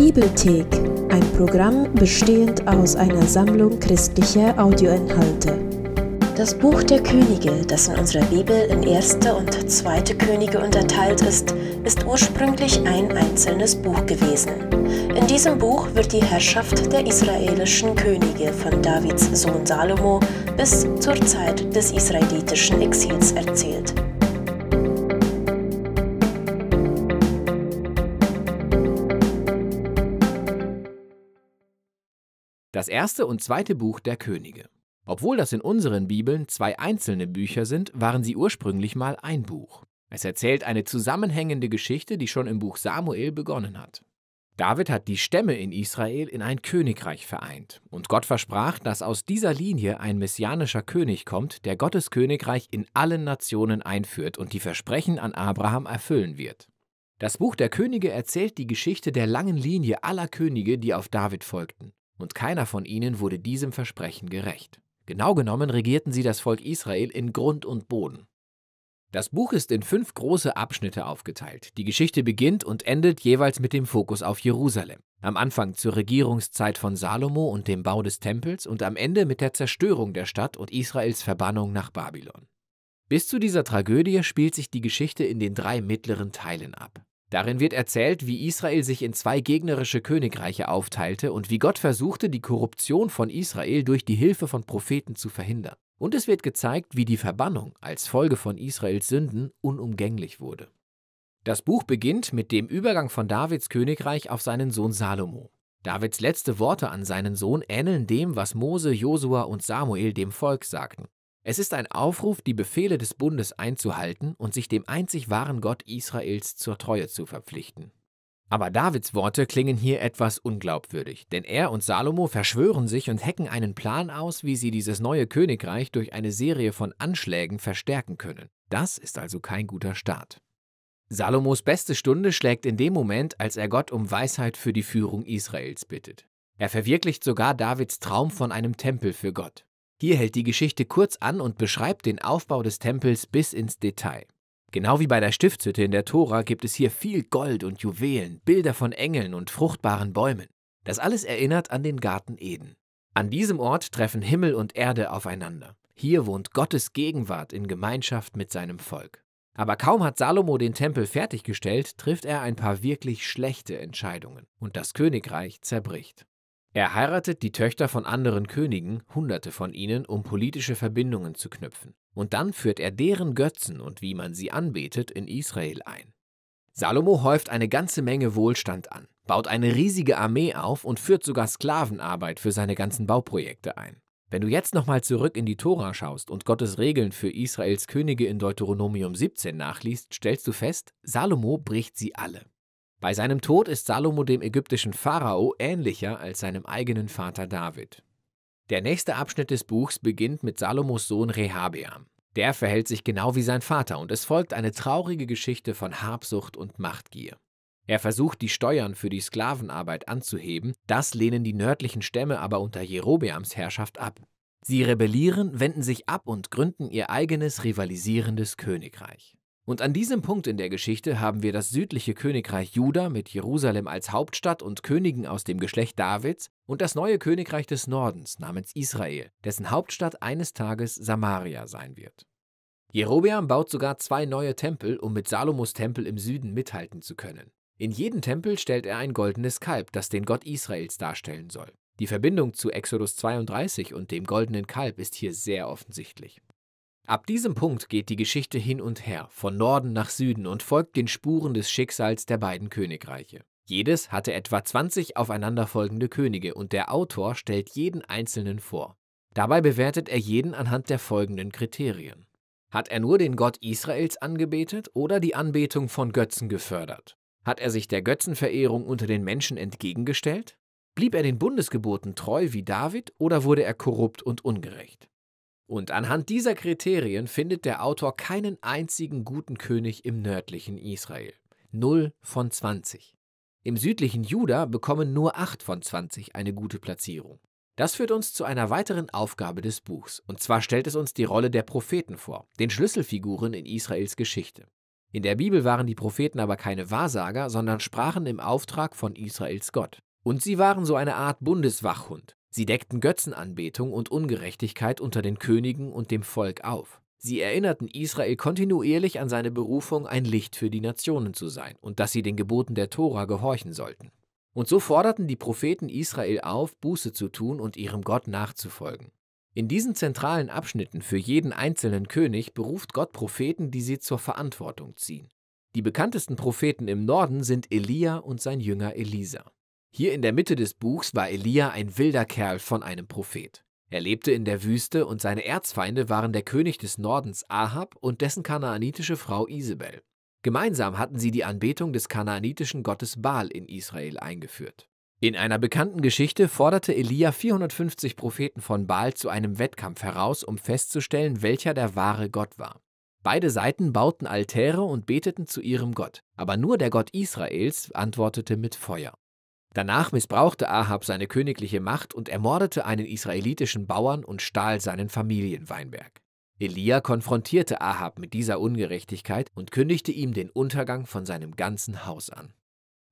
Bibelthek, ein Programm bestehend aus einer Sammlung christlicher Audioinhalte. Das Buch der Könige, das in unserer Bibel in erste und zweite Könige unterteilt ist, ist ursprünglich ein einzelnes Buch gewesen. In diesem Buch wird die Herrschaft der israelischen Könige von Davids Sohn Salomo bis zur Zeit des israelitischen Exils erzählt. Das erste und zweite Buch der Könige. Obwohl das in unseren Bibeln zwei einzelne Bücher sind, waren sie ursprünglich mal ein Buch. Es erzählt eine zusammenhängende Geschichte, die schon im Buch Samuel begonnen hat. David hat die Stämme in Israel in ein Königreich vereint, und Gott versprach, dass aus dieser Linie ein messianischer König kommt, der Gottes Königreich in allen Nationen einführt und die Versprechen an Abraham erfüllen wird. Das Buch der Könige erzählt die Geschichte der langen Linie aller Könige, die auf David folgten und keiner von ihnen wurde diesem Versprechen gerecht. Genau genommen regierten sie das Volk Israel in Grund und Boden. Das Buch ist in fünf große Abschnitte aufgeteilt. Die Geschichte beginnt und endet jeweils mit dem Fokus auf Jerusalem. Am Anfang zur Regierungszeit von Salomo und dem Bau des Tempels und am Ende mit der Zerstörung der Stadt und Israels Verbannung nach Babylon. Bis zu dieser Tragödie spielt sich die Geschichte in den drei mittleren Teilen ab. Darin wird erzählt, wie Israel sich in zwei gegnerische Königreiche aufteilte und wie Gott versuchte, die Korruption von Israel durch die Hilfe von Propheten zu verhindern. Und es wird gezeigt, wie die Verbannung als Folge von Israels Sünden unumgänglich wurde. Das Buch beginnt mit dem Übergang von Davids Königreich auf seinen Sohn Salomo. Davids letzte Worte an seinen Sohn ähneln dem, was Mose, Josua und Samuel dem Volk sagten. Es ist ein Aufruf, die Befehle des Bundes einzuhalten und sich dem einzig wahren Gott Israels zur Treue zu verpflichten. Aber Davids Worte klingen hier etwas unglaubwürdig, denn er und Salomo verschwören sich und hecken einen Plan aus, wie sie dieses neue Königreich durch eine Serie von Anschlägen verstärken können. Das ist also kein guter Start. Salomos beste Stunde schlägt in dem Moment, als er Gott um Weisheit für die Führung Israels bittet. Er verwirklicht sogar Davids Traum von einem Tempel für Gott. Hier hält die Geschichte kurz an und beschreibt den Aufbau des Tempels bis ins Detail. Genau wie bei der Stiftshütte in der Tora gibt es hier viel Gold und Juwelen, Bilder von Engeln und fruchtbaren Bäumen. Das alles erinnert an den Garten Eden. An diesem Ort treffen Himmel und Erde aufeinander. Hier wohnt Gottes Gegenwart in Gemeinschaft mit seinem Volk. Aber kaum hat Salomo den Tempel fertiggestellt, trifft er ein paar wirklich schlechte Entscheidungen und das Königreich zerbricht. Er heiratet die Töchter von anderen Königen, hunderte von ihnen, um politische Verbindungen zu knüpfen. Und dann führt er deren Götzen und wie man sie anbetet in Israel ein. Salomo häuft eine ganze Menge Wohlstand an, baut eine riesige Armee auf und führt sogar Sklavenarbeit für seine ganzen Bauprojekte ein. Wenn du jetzt nochmal zurück in die Tora schaust und Gottes Regeln für Israels Könige in Deuteronomium 17 nachliest, stellst du fest, Salomo bricht sie alle. Bei seinem Tod ist Salomo dem ägyptischen Pharao ähnlicher als seinem eigenen Vater David. Der nächste Abschnitt des Buchs beginnt mit Salomos Sohn Rehabeam. Der verhält sich genau wie sein Vater und es folgt eine traurige Geschichte von Habsucht und Machtgier. Er versucht, die Steuern für die Sklavenarbeit anzuheben, das lehnen die nördlichen Stämme aber unter Jerobeams Herrschaft ab. Sie rebellieren, wenden sich ab und gründen ihr eigenes rivalisierendes Königreich. Und an diesem Punkt in der Geschichte haben wir das südliche Königreich Juda mit Jerusalem als Hauptstadt und Königen aus dem Geschlecht Davids und das neue Königreich des Nordens namens Israel, dessen Hauptstadt eines Tages Samaria sein wird. Jerobeam baut sogar zwei neue Tempel, um mit Salomos Tempel im Süden mithalten zu können. In jedem Tempel stellt er ein goldenes Kalb, das den Gott Israels darstellen soll. Die Verbindung zu Exodus 32 und dem goldenen Kalb ist hier sehr offensichtlich. Ab diesem Punkt geht die Geschichte hin und her, von Norden nach Süden und folgt den Spuren des Schicksals der beiden Königreiche. Jedes hatte etwa 20 aufeinanderfolgende Könige und der Autor stellt jeden einzelnen vor. Dabei bewertet er jeden anhand der folgenden Kriterien. Hat er nur den Gott Israels angebetet oder die Anbetung von Götzen gefördert? Hat er sich der Götzenverehrung unter den Menschen entgegengestellt? Blieb er den Bundesgeboten treu wie David oder wurde er korrupt und ungerecht? Und anhand dieser Kriterien findet der Autor keinen einzigen guten König im nördlichen Israel. 0 von 20. Im südlichen Juda bekommen nur 8 von 20 eine gute Platzierung. Das führt uns zu einer weiteren Aufgabe des Buchs, und zwar stellt es uns die Rolle der Propheten vor, den Schlüsselfiguren in Israels Geschichte. In der Bibel waren die Propheten aber keine Wahrsager, sondern sprachen im Auftrag von Israels Gott. Und sie waren so eine Art Bundeswachhund. Sie deckten Götzenanbetung und Ungerechtigkeit unter den Königen und dem Volk auf. Sie erinnerten Israel kontinuierlich an seine Berufung, ein Licht für die Nationen zu sein und dass sie den Geboten der Tora gehorchen sollten. Und so forderten die Propheten Israel auf, Buße zu tun und ihrem Gott nachzufolgen. In diesen zentralen Abschnitten für jeden einzelnen König beruft Gott Propheten, die sie zur Verantwortung ziehen. Die bekanntesten Propheten im Norden sind Elia und sein Jünger Elisa. Hier in der Mitte des Buchs war Elia ein wilder Kerl von einem Prophet. Er lebte in der Wüste und seine Erzfeinde waren der König des Nordens Ahab und dessen kanaanitische Frau Isabel. Gemeinsam hatten sie die Anbetung des kanaanitischen Gottes Baal in Israel eingeführt. In einer bekannten Geschichte forderte Elia 450 Propheten von Baal zu einem Wettkampf heraus, um festzustellen, welcher der wahre Gott war. Beide Seiten bauten Altäre und beteten zu ihrem Gott, aber nur der Gott Israels antwortete mit Feuer. Danach missbrauchte Ahab seine königliche Macht und ermordete einen israelitischen Bauern und stahl seinen Familienweinberg. Elia konfrontierte Ahab mit dieser Ungerechtigkeit und kündigte ihm den Untergang von seinem ganzen Haus an.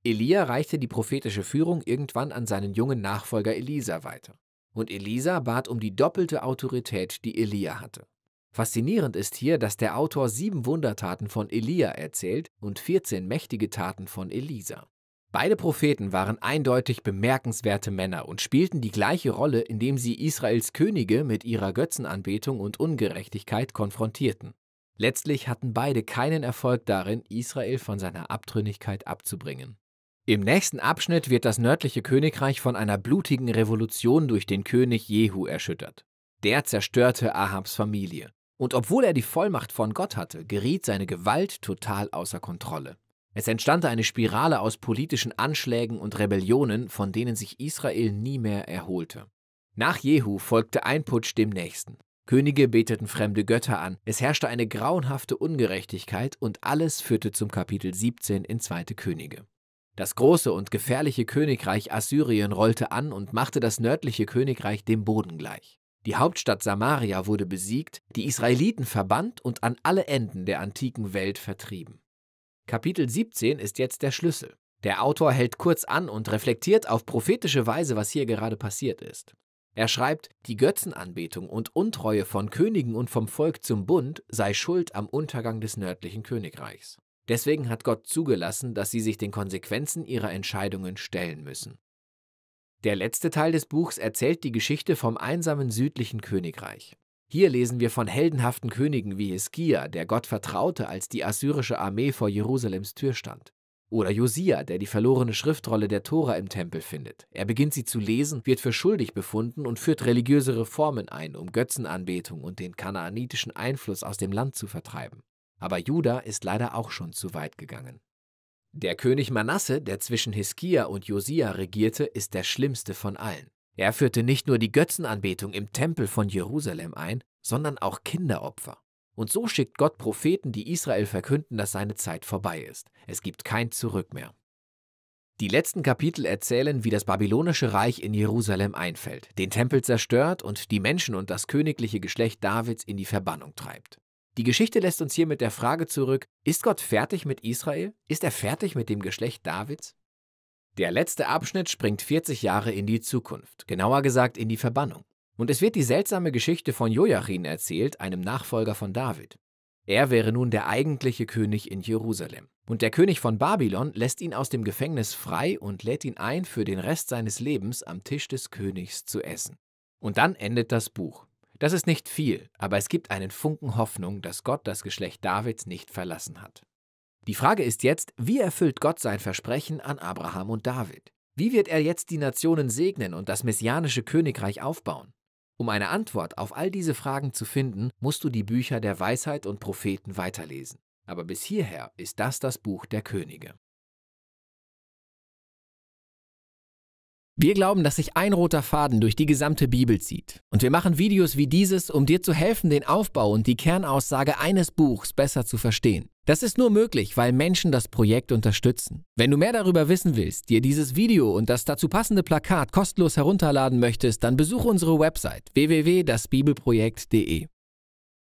Elia reichte die prophetische Führung irgendwann an seinen jungen Nachfolger Elisa weiter. Und Elisa bat um die doppelte Autorität, die Elia hatte. Faszinierend ist hier, dass der Autor sieben Wundertaten von Elia erzählt und 14 mächtige Taten von Elisa. Beide Propheten waren eindeutig bemerkenswerte Männer und spielten die gleiche Rolle, indem sie Israels Könige mit ihrer Götzenanbetung und Ungerechtigkeit konfrontierten. Letztlich hatten beide keinen Erfolg darin, Israel von seiner Abtrünnigkeit abzubringen. Im nächsten Abschnitt wird das nördliche Königreich von einer blutigen Revolution durch den König Jehu erschüttert. Der zerstörte Ahabs Familie. Und obwohl er die Vollmacht von Gott hatte, geriet seine Gewalt total außer Kontrolle. Es entstand eine Spirale aus politischen Anschlägen und Rebellionen, von denen sich Israel nie mehr erholte. Nach Jehu folgte ein Putsch dem nächsten. Könige beteten fremde Götter an, es herrschte eine grauenhafte Ungerechtigkeit und alles führte zum Kapitel 17 in Zweite Könige. Das große und gefährliche Königreich Assyrien rollte an und machte das nördliche Königreich dem Boden gleich. Die Hauptstadt Samaria wurde besiegt, die Israeliten verbannt und an alle Enden der antiken Welt vertrieben. Kapitel 17 ist jetzt der Schlüssel. Der Autor hält kurz an und reflektiert auf prophetische Weise, was hier gerade passiert ist. Er schreibt, die Götzenanbetung und Untreue von Königen und vom Volk zum Bund sei schuld am Untergang des nördlichen Königreichs. Deswegen hat Gott zugelassen, dass sie sich den Konsequenzen ihrer Entscheidungen stellen müssen. Der letzte Teil des Buchs erzählt die Geschichte vom einsamen südlichen Königreich. Hier lesen wir von heldenhaften Königen wie Hiskia, der Gott vertraute, als die assyrische Armee vor Jerusalems Tür stand. Oder Josia, der die verlorene Schriftrolle der Tora im Tempel findet. Er beginnt sie zu lesen, wird für schuldig befunden und führt religiöse Reformen ein, um Götzenanbetung und den kanaanitischen Einfluss aus dem Land zu vertreiben. Aber Juda ist leider auch schon zu weit gegangen. Der König Manasse, der zwischen Hiskia und Josia regierte, ist der schlimmste von allen. Er führte nicht nur die Götzenanbetung im Tempel von Jerusalem ein, sondern auch Kinderopfer. Und so schickt Gott Propheten, die Israel verkünden, dass seine Zeit vorbei ist. Es gibt kein Zurück mehr. Die letzten Kapitel erzählen, wie das babylonische Reich in Jerusalem einfällt, den Tempel zerstört und die Menschen und das königliche Geschlecht Davids in die Verbannung treibt. Die Geschichte lässt uns hier mit der Frage zurück, ist Gott fertig mit Israel? Ist er fertig mit dem Geschlecht Davids? Der letzte Abschnitt springt 40 Jahre in die Zukunft, genauer gesagt in die Verbannung. Und es wird die seltsame Geschichte von Joachim erzählt, einem Nachfolger von David. Er wäre nun der eigentliche König in Jerusalem. Und der König von Babylon lässt ihn aus dem Gefängnis frei und lädt ihn ein, für den Rest seines Lebens am Tisch des Königs zu essen. Und dann endet das Buch. Das ist nicht viel, aber es gibt einen Funken Hoffnung, dass Gott das Geschlecht Davids nicht verlassen hat. Die Frage ist jetzt, wie erfüllt Gott sein Versprechen an Abraham und David? Wie wird er jetzt die Nationen segnen und das messianische Königreich aufbauen? Um eine Antwort auf all diese Fragen zu finden, musst du die Bücher der Weisheit und Propheten weiterlesen. Aber bis hierher ist das das Buch der Könige. Wir glauben, dass sich ein roter Faden durch die gesamte Bibel zieht. Und wir machen Videos wie dieses, um dir zu helfen, den Aufbau und die Kernaussage eines Buchs besser zu verstehen. Das ist nur möglich, weil Menschen das Projekt unterstützen. Wenn du mehr darüber wissen willst, dir dieses Video und das dazu passende Plakat kostenlos herunterladen möchtest, dann besuche unsere Website www.dasbibelprojekt.de.